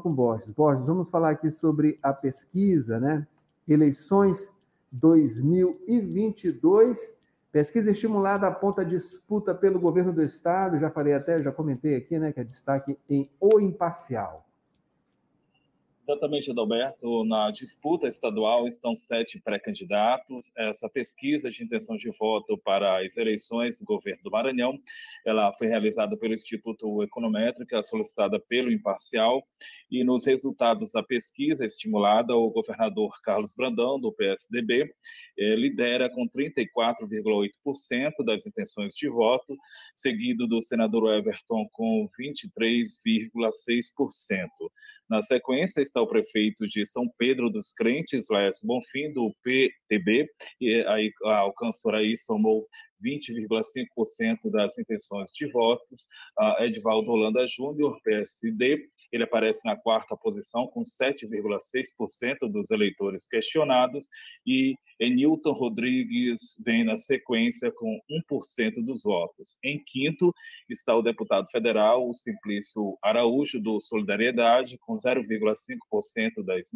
com Borges. Borges, vamos falar aqui sobre a pesquisa, né? Eleições 2022. Pesquisa estimulada aponta a disputa pelo governo do Estado. Já falei até, já comentei aqui, né? Que é destaque em O Imparcial. Exatamente, Adalberto. Na disputa estadual estão sete pré-candidatos. Essa pesquisa de intenção de voto para as eleições do governo do Maranhão, ela foi realizada pelo Instituto Econométrica, solicitada pelo Imparcial, e nos resultados da pesquisa estimulada, o governador Carlos Brandão, do PSDB, eh, lidera com 34,8% das intenções de voto, seguido do senador Everton com 23,6%. Na sequência está o prefeito de São Pedro dos Crentes, Laércio Bonfim, do PTB, e aí alcançou aí, somou 20,5% das intenções de votos. Uh, Edvaldo Holanda Júnior, PSD, ele aparece na quarta posição com 7,6% dos eleitores questionados e Enilton Rodrigues vem na sequência com 1% dos votos. Em quinto está o deputado federal, o Simplício Araújo, do Solidariedade, com 0,5% das,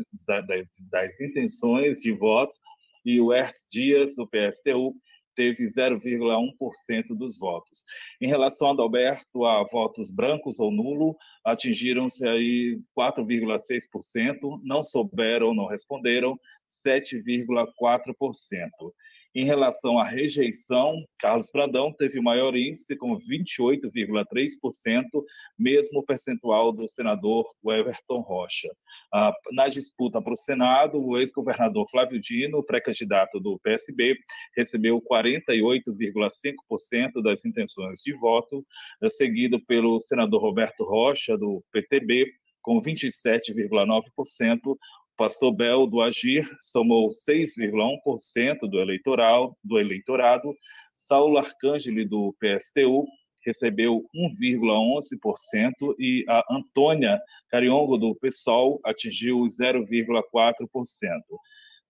das, das intenções de votos, e o Ers Dias, do PSTU, teve 0,1% dos votos. Em relação a Adalberto, a votos brancos ou nulo, atingiram-se aí 4,6%, não souberam, não responderam 7,4%. Em relação à rejeição, Carlos Pradão teve o maior índice, com 28,3%, mesmo percentual do senador Everton Rocha. Ah, na disputa para o Senado, o ex-governador Flávio Dino, pré-candidato do PSB, recebeu 48,5% das intenções de voto, seguido pelo senador Roberto Rocha, do PTB, com 27,9%, Pastor Bel do Agir somou 6,1% do eleitoral do eleitorado. Saulo Arcângeli do PSTU recebeu 1,11% e a Antônia Cariongo do PSOL atingiu 0,4%.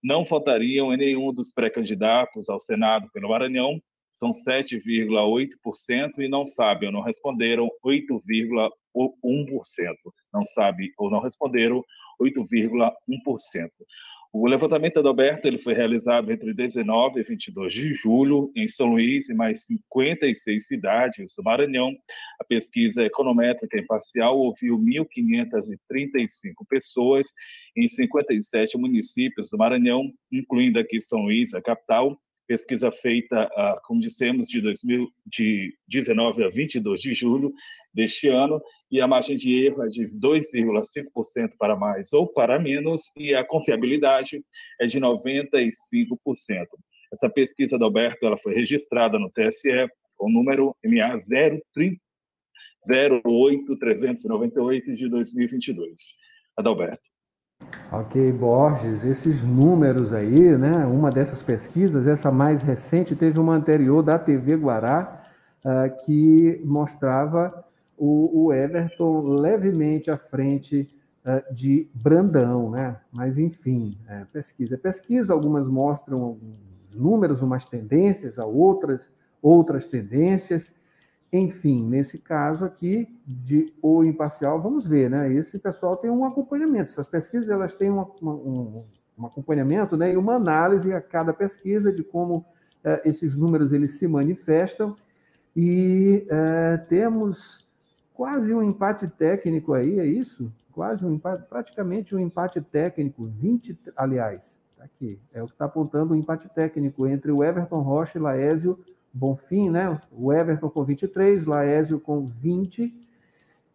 Não faltariam em nenhum dos pré-candidatos ao Senado pelo Maranhão, são 7,8% e não sabem não responderam 8,1%. Não sabe ou não responderam 8,1%. O levantamento do Alberto ele foi realizado entre 19 e 22 de julho em São Luís e mais 56 cidades do Maranhão. A pesquisa econométrica imparcial ouviu 1.535 pessoas em 57 municípios do Maranhão, incluindo aqui São Luís, a capital, pesquisa feita, ah, como dissemos, de 2019 a 22 de julho deste ano, e a margem de erro é de 2,5% para mais ou para menos, e a confiabilidade é de 95%. Essa pesquisa da Alberto ela foi registrada no TSE com o número MA 08398 de 2022. Adalberto. Ok, Borges, esses números aí, né? Uma dessas pesquisas, essa mais recente, teve uma anterior da TV Guará, uh, que mostrava o, o, Everton levemente à frente uh, de Brandão, né? Mas, enfim, é, pesquisa. Pesquisa, algumas mostram alguns números, umas tendências, a outras, outras tendências. Enfim, nesse caso aqui de o imparcial, vamos ver, né? Esse pessoal tem um acompanhamento. Essas pesquisas elas têm uma, uma, um, um, acompanhamento, né? E uma análise a cada pesquisa de como eh, esses números eles se manifestam. E eh, temos quase um empate técnico aí, é isso? Quase um empate, praticamente um empate técnico, 20, aliás, tá aqui, é o que está apontando o um empate técnico entre o Everton Rocha e Laésio Bonfim, né? O Everton com 23, Laésio com 20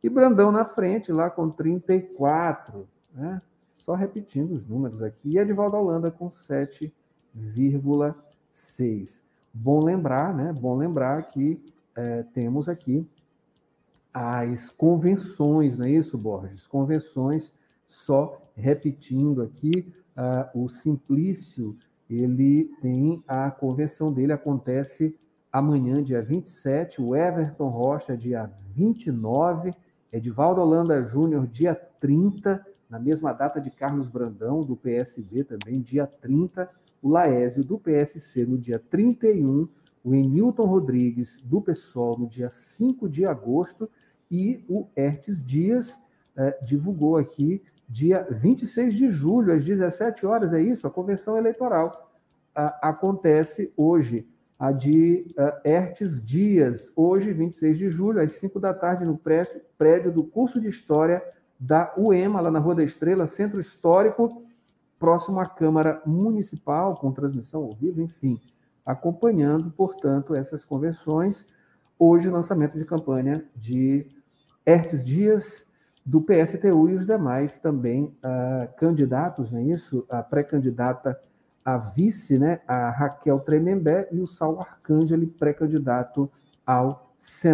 e Brandão na frente, lá com 34, né? Só repetindo os números aqui. E Edvaldo Holanda com 7,6. Bom lembrar, né? Bom lembrar que é, temos aqui as convenções, não é isso, Borges? Convenções, só repetindo aqui, uh, o Simplício, ele tem a convenção dele, acontece amanhã, dia 27, o Everton Rocha, dia 29, Edivaldo Holanda Júnior, dia 30, na mesma data de Carlos Brandão, do PSB também, dia 30, o Laésio, do PSC, no dia 31, o Enilton Rodrigues, do PSOL, no dia 5 de agosto, e o Hertes Dias, é, divulgou aqui, dia 26 de julho, às 17 horas, é isso? A convenção eleitoral acontece hoje, a de uh, Hertes Dias, hoje, 26 de julho, às 5 da tarde, no prédio do curso de História da UEMA, lá na Rua da Estrela, Centro Histórico, próximo à Câmara Municipal, com transmissão ao vivo, enfim, acompanhando, portanto, essas convenções. Hoje, lançamento de campanha de Hertes Dias, do PSTU e os demais também uh, candidatos, não é isso? A pré-candidata a vice, né, a Raquel Tremembé, e o Saulo Arcângeli, pré-candidato ao Senado.